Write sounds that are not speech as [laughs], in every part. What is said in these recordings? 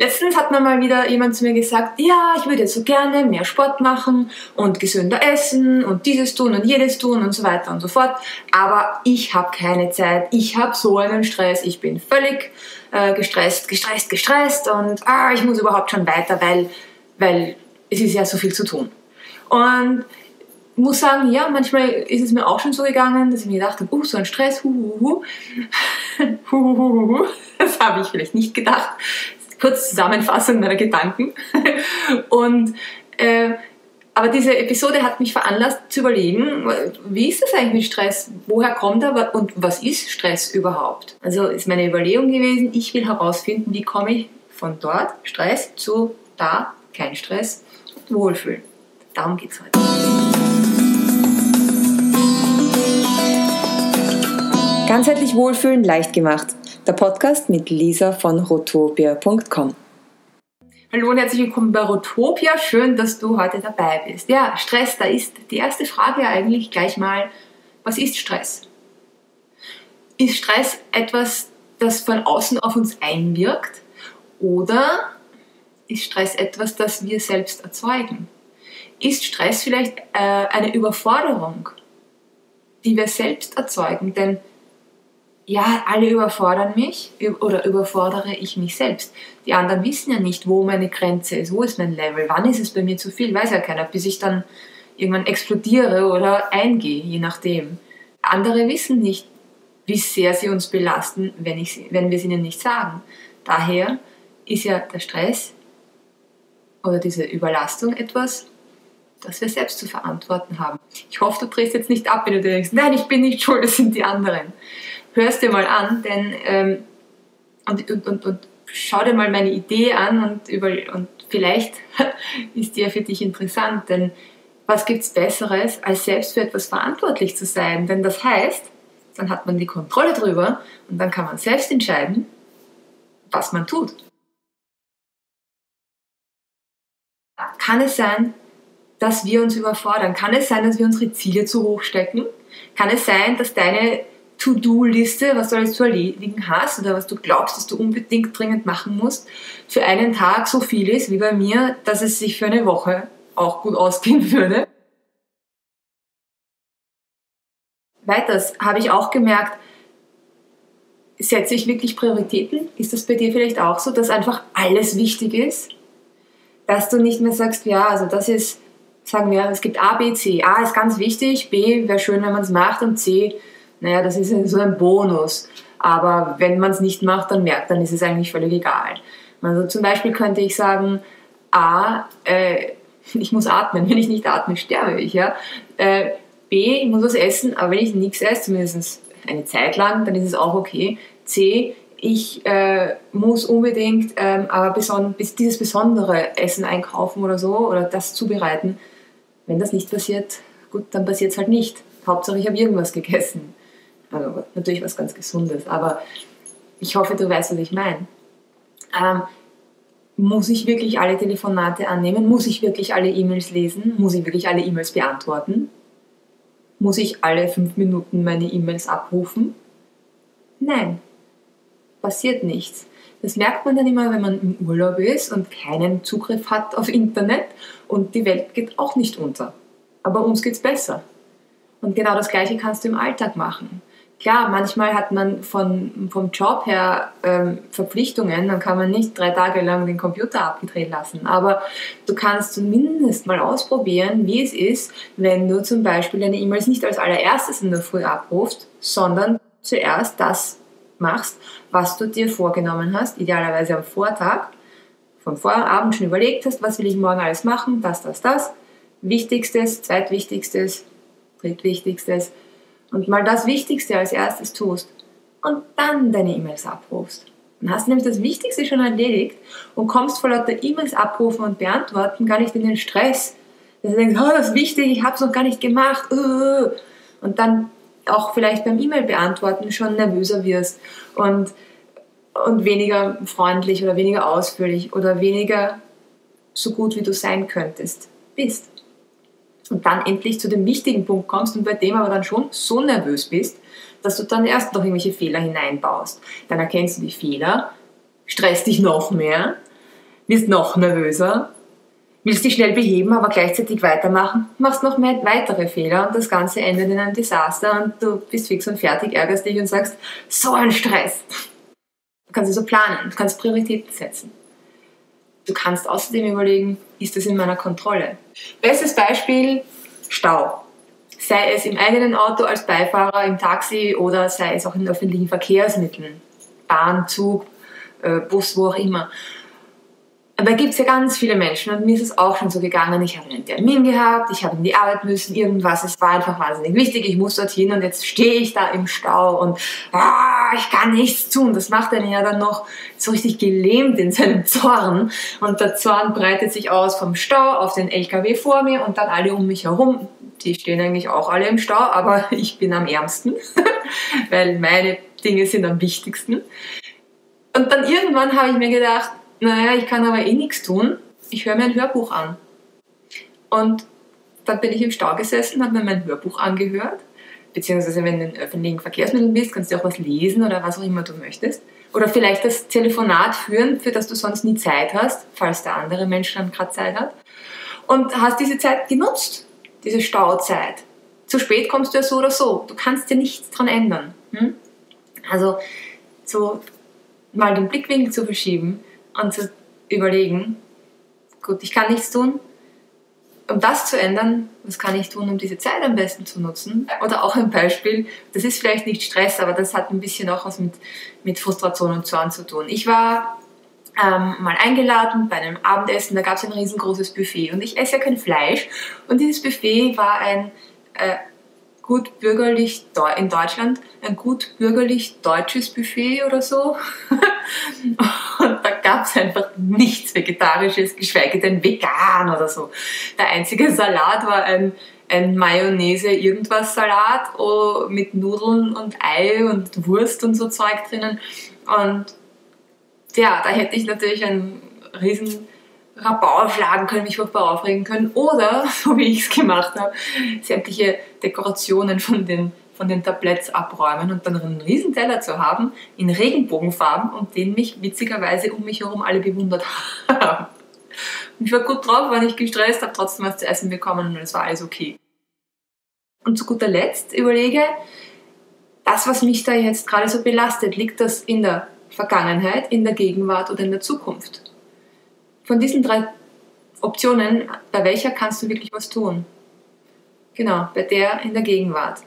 Letztens hat mir mal wieder jemand zu mir gesagt, ja, ich würde so gerne mehr Sport machen und gesünder essen und dieses tun und jedes tun und so weiter und so fort. Aber ich habe keine Zeit. Ich habe so einen Stress. Ich bin völlig äh, gestresst, gestresst, gestresst und ah, ich muss überhaupt schon weiter, weil, weil es ist ja so viel zu tun. Und muss sagen, ja, manchmal ist es mir auch schon so gegangen, dass ich mir gedacht habe, uh, so ein Stress, hu, hu, hu. [laughs] Das habe ich vielleicht nicht gedacht. Kurz Zusammenfassung meiner Gedanken. [laughs] Und, äh, aber diese Episode hat mich veranlasst zu überlegen, wie ist das eigentlich mit Stress? Woher kommt er und was ist Stress überhaupt? Also ist meine Überlegung gewesen, ich will herausfinden, wie komme ich von dort, Stress, zu da, kein Stress, Wohlfühlen. Darum geht es heute. Ganzheitlich Wohlfühlen leicht gemacht. Der Podcast mit Lisa von rotopia.com. Hallo und herzlich willkommen bei Rotopia. Schön, dass du heute dabei bist. Ja, Stress, da ist die erste Frage eigentlich gleich mal, was ist Stress? Ist Stress etwas, das von außen auf uns einwirkt oder ist Stress etwas, das wir selbst erzeugen? Ist Stress vielleicht äh, eine Überforderung, die wir selbst erzeugen? Denn ja, alle überfordern mich oder überfordere ich mich selbst. Die anderen wissen ja nicht, wo meine Grenze ist, wo ist mein Level, wann ist es bei mir zu viel, weiß ja keiner, bis ich dann irgendwann explodiere oder eingehe, je nachdem. Andere wissen nicht, wie sehr sie uns belasten, wenn, ich, wenn wir es ihnen nicht sagen. Daher ist ja der Stress oder diese Überlastung etwas, das wir selbst zu verantworten haben. Ich hoffe, du drehst jetzt nicht ab, wenn du denkst, nein, ich bin nicht schuld, das sind die anderen hörst dir mal an, denn ähm, und, und, und, und schau dir mal meine Idee an und, über, und vielleicht [laughs] ist die ja für dich interessant, denn was gibt es Besseres, als selbst für etwas verantwortlich zu sein? Denn das heißt, dann hat man die Kontrolle drüber und dann kann man selbst entscheiden, was man tut. Kann es sein, dass wir uns überfordern? Kann es sein, dass wir unsere Ziele zu hoch stecken? Kann es sein, dass deine To-Do-Liste, was du alles zu erledigen hast oder was du glaubst, dass du unbedingt dringend machen musst, für einen Tag so viel ist wie bei mir, dass es sich für eine Woche auch gut ausgehen würde. Weiters habe ich auch gemerkt, setze ich wirklich Prioritäten? Ist das bei dir vielleicht auch so, dass einfach alles wichtig ist? Dass du nicht mehr sagst, ja, also das ist, sagen wir, es gibt A, B, C. A ist ganz wichtig, B wäre schön, wenn man es macht und C naja, das ist so ein Bonus. Aber wenn man es nicht macht, dann merkt, dann ist es eigentlich völlig egal. Also zum Beispiel könnte ich sagen, A, äh, [laughs] ich muss atmen. Wenn ich nicht atme, sterbe ich. Ja? Äh, B, ich muss was essen, aber wenn ich nichts esse, zumindest eine Zeit lang, dann ist es auch okay. C, ich äh, muss unbedingt ähm, aber beson dieses besondere Essen einkaufen oder so oder das zubereiten. Wenn das nicht passiert, gut, dann passiert es halt nicht. Hauptsache, ich habe irgendwas gegessen. Also natürlich was ganz Gesundes, aber ich hoffe, du weißt, was ich meine. Ähm, muss ich wirklich alle Telefonate annehmen? Muss ich wirklich alle E-Mails lesen? Muss ich wirklich alle E-Mails beantworten? Muss ich alle fünf Minuten meine E-Mails abrufen? Nein, passiert nichts. Das merkt man dann immer, wenn man im Urlaub ist und keinen Zugriff hat auf Internet und die Welt geht auch nicht unter. Aber uns geht es besser. Und genau das Gleiche kannst du im Alltag machen. Klar, manchmal hat man von, vom Job her ähm, Verpflichtungen, dann kann man nicht drei Tage lang den Computer abgedreht lassen. Aber du kannst zumindest mal ausprobieren, wie es ist, wenn du zum Beispiel deine E-Mails nicht als allererstes in der Früh abrufst, sondern zuerst das machst, was du dir vorgenommen hast, idealerweise am Vortag, vom Vorabend schon überlegt hast, was will ich morgen alles machen, das, das, das. Wichtigstes, zweitwichtigstes, drittwichtigstes und mal das Wichtigste als erstes tust und dann deine E-Mails abrufst. Dann hast du nämlich das Wichtigste schon erledigt und kommst vor lauter E-Mails abrufen und beantworten gar nicht in den Stress. Dass du denkst, oh, das ist wichtig, ich habe es noch gar nicht gemacht. Uh. Und dann auch vielleicht beim E-Mail beantworten schon nervöser wirst und, und weniger freundlich oder weniger ausführlich oder weniger so gut, wie du sein könntest, bist und dann endlich zu dem wichtigen Punkt kommst und bei dem aber dann schon so nervös bist, dass du dann erst noch irgendwelche Fehler hineinbaust. Dann erkennst du die Fehler, stresst dich noch mehr wirst noch nervöser, willst dich schnell beheben, aber gleichzeitig weitermachen, machst noch mehr weitere Fehler und das Ganze endet in einem Desaster und du bist fix und fertig, ärgerst dich und sagst, so ein Stress. Du kannst also planen, du kannst Prioritäten setzen. Du kannst außerdem überlegen, ist das in meiner Kontrolle? Bestes Beispiel, Stau. Sei es im eigenen Auto als Beifahrer, im Taxi oder sei es auch in öffentlichen Verkehrsmitteln. Bahn, Zug, äh, Bus, wo auch immer. Aber da gibt es ja ganz viele Menschen und mir ist es auch schon so gegangen. Ich habe einen Termin gehabt, ich habe in die Arbeit müssen, irgendwas. Es war einfach wahnsinnig wichtig. Ich muss dorthin und jetzt stehe ich da im Stau und ah, ich kann nichts tun. Das macht einen ja dann noch so richtig gelähmt in seinem Zorn. Und der Zorn breitet sich aus vom Stau auf den LKW vor mir und dann alle um mich herum. Die stehen eigentlich auch alle im Stau, aber [laughs] ich bin am ärmsten, [laughs] weil meine Dinge sind am wichtigsten. Und dann irgendwann habe ich mir gedacht, naja, ich kann aber eh nichts tun. Ich höre mir ein Hörbuch an. Und dann bin ich im Stau gesessen, habe mir mein Hörbuch angehört. Beziehungsweise, wenn du in öffentlichen Verkehrsmitteln bist, kannst du auch was lesen oder was auch immer du möchtest. Oder vielleicht das Telefonat führen, für das du sonst nie Zeit hast, falls der andere Mensch dann gerade Zeit hat. Und hast diese Zeit genutzt, diese Stauzeit. Zu spät kommst du ja so oder so. Du kannst dir nichts dran ändern. Hm? Also, so mal den Blickwinkel zu verschieben und zu überlegen, gut, ich kann nichts tun, um das zu ändern, was kann ich tun, um diese Zeit am besten zu nutzen? Oder auch ein Beispiel, das ist vielleicht nicht Stress, aber das hat ein bisschen auch was mit, mit Frustration und Zorn zu tun. Ich war ähm, mal eingeladen bei einem Abendessen, da gab es ein riesengroßes Buffet und ich esse ja kein Fleisch und dieses Buffet war ein äh, gut bürgerlich in Deutschland ein gut bürgerlich deutsches Buffet oder so. [laughs] Und da gab es einfach nichts Vegetarisches, geschweige denn vegan oder so. Der einzige Salat war ein, ein Mayonnaise irgendwas Salat oh, mit Nudeln und Ei und Wurst und so Zeug drinnen. Und ja, da hätte ich natürlich einen riesen Rabau schlagen können, mich furchtbar aufregen können. Oder, [laughs] so wie ich es gemacht habe, sämtliche Dekorationen von den, von den Tabletts abräumen und dann einen riesen Teller zu haben in Regenbogenfarben und den mich witzigerweise um mich herum alle bewundert haben. Ich war gut drauf, war nicht gestresst, habe trotzdem was zu essen bekommen und es war alles okay. Und zu guter Letzt überlege, das, was mich da jetzt gerade so belastet, liegt das in der Vergangenheit, in der Gegenwart oder in der Zukunft? Von diesen drei Optionen, bei welcher kannst du wirklich was tun? Genau, bei der in der Gegenwart.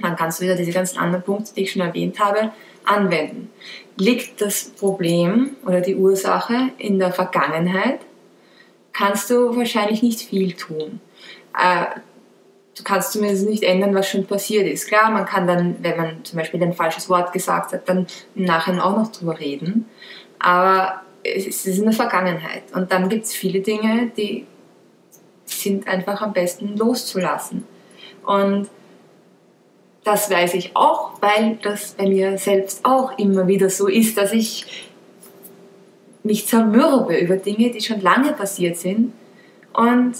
Dann kannst du wieder diese ganzen anderen Punkte, die ich schon erwähnt habe, anwenden. Liegt das Problem oder die Ursache in der Vergangenheit, kannst du wahrscheinlich nicht viel tun. Äh, du kannst zumindest nicht ändern, was schon passiert ist. Klar, man kann dann, wenn man zum Beispiel ein falsches Wort gesagt hat, dann im Nachhinein auch noch drüber reden. Aber es ist in der Vergangenheit. Und dann gibt es viele Dinge, die sind einfach am besten loszulassen. Und das weiß ich auch, weil das bei mir selbst auch immer wieder so ist, dass ich mich zermürbe über Dinge, die schon lange passiert sind und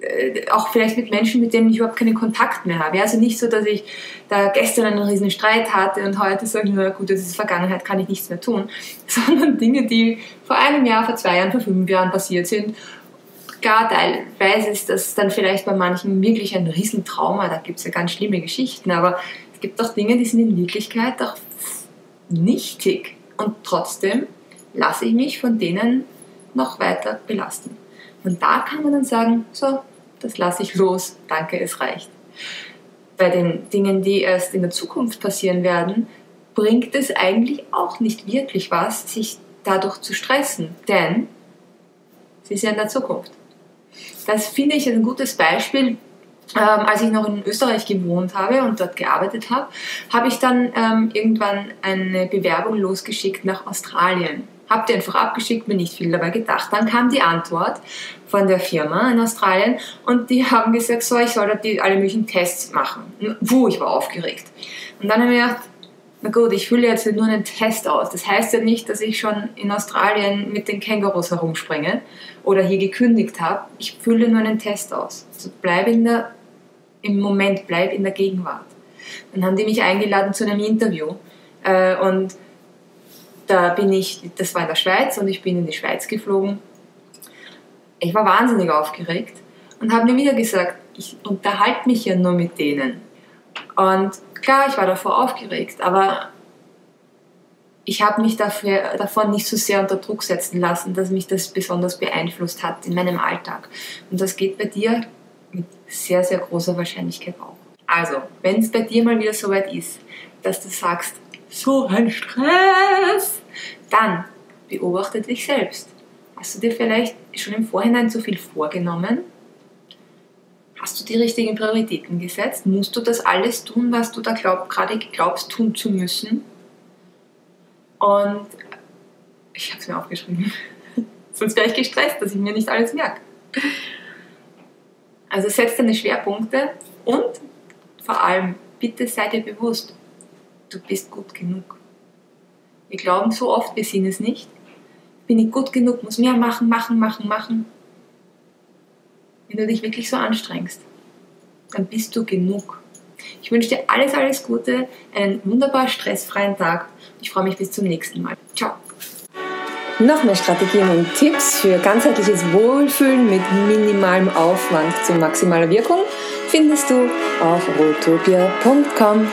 äh, auch vielleicht mit Menschen, mit denen ich überhaupt keinen Kontakt mehr habe. Also nicht so, dass ich da gestern einen riesen Streit hatte und heute sage, na gut, das ist Vergangenheit, kann ich nichts mehr tun, [laughs] sondern Dinge, die vor einem Jahr, vor zwei Jahren, vor fünf Jahren passiert sind. Gar teilweise ist das dann vielleicht bei manchen wirklich ein Riesentrauma, da gibt es ja ganz schlimme Geschichten, aber es gibt auch Dinge, die sind in Wirklichkeit auch nichtig und trotzdem lasse ich mich von denen noch weiter belasten. Und da kann man dann sagen, so, das lasse ich los, danke, es reicht. Bei den Dingen, die erst in der Zukunft passieren werden, bringt es eigentlich auch nicht wirklich was, sich dadurch zu stressen, denn sie sind in der Zukunft. Das finde ich ein gutes Beispiel. Ähm, als ich noch in Österreich gewohnt habe und dort gearbeitet habe, habe ich dann ähm, irgendwann eine Bewerbung losgeschickt nach Australien. Habe die einfach abgeschickt, mir nicht viel dabei gedacht. Dann kam die Antwort von der Firma in Australien und die [laughs] haben gesagt, so, ich soll da die, alle möglichen Tests machen. Wo ich war aufgeregt. Und dann habe ich gedacht, na gut, ich fülle jetzt nur einen Test aus. Das heißt ja nicht, dass ich schon in Australien mit den Kängurus herumspringe oder hier gekündigt habe. Ich fülle nur einen Test aus. Also bleib in der, im Moment, bleib in der Gegenwart. Dann haben die mich eingeladen zu einem Interview äh, und da bin ich, das war in der Schweiz und ich bin in die Schweiz geflogen. Ich war wahnsinnig aufgeregt und habe mir wieder gesagt, ich unterhalte mich ja nur mit denen. Und klar, ich war davor aufgeregt, aber ich habe mich dafür, davon nicht so sehr unter Druck setzen lassen, dass mich das besonders beeinflusst hat in meinem Alltag. Und das geht bei dir mit sehr, sehr großer Wahrscheinlichkeit auch. Also, wenn es bei dir mal wieder so weit ist, dass du sagst, so ein Stress, dann beobachte dich selbst. Hast du dir vielleicht schon im Vorhinein zu viel vorgenommen? Die richtigen Prioritäten gesetzt? Musst du das alles tun, was du da glaub, gerade glaubst tun zu müssen? Und ich habe es mir aufgeschrieben. [laughs] Sonst wäre ich gestresst, dass ich mir nicht alles merke. Also setz deine Schwerpunkte und vor allem, bitte sei dir bewusst, du bist gut genug. Wir glauben so oft, wir sind es nicht. Bin ich gut genug, muss mehr machen, machen, machen, machen. Wenn du dich wirklich so anstrengst, dann bist du genug. Ich wünsche dir alles, alles Gute, einen wunderbar stressfreien Tag. Ich freue mich bis zum nächsten Mal. Ciao. Noch mehr Strategien und Tipps für ganzheitliches Wohlfühlen mit minimalem Aufwand zu maximaler Wirkung findest du auf rotopia.com.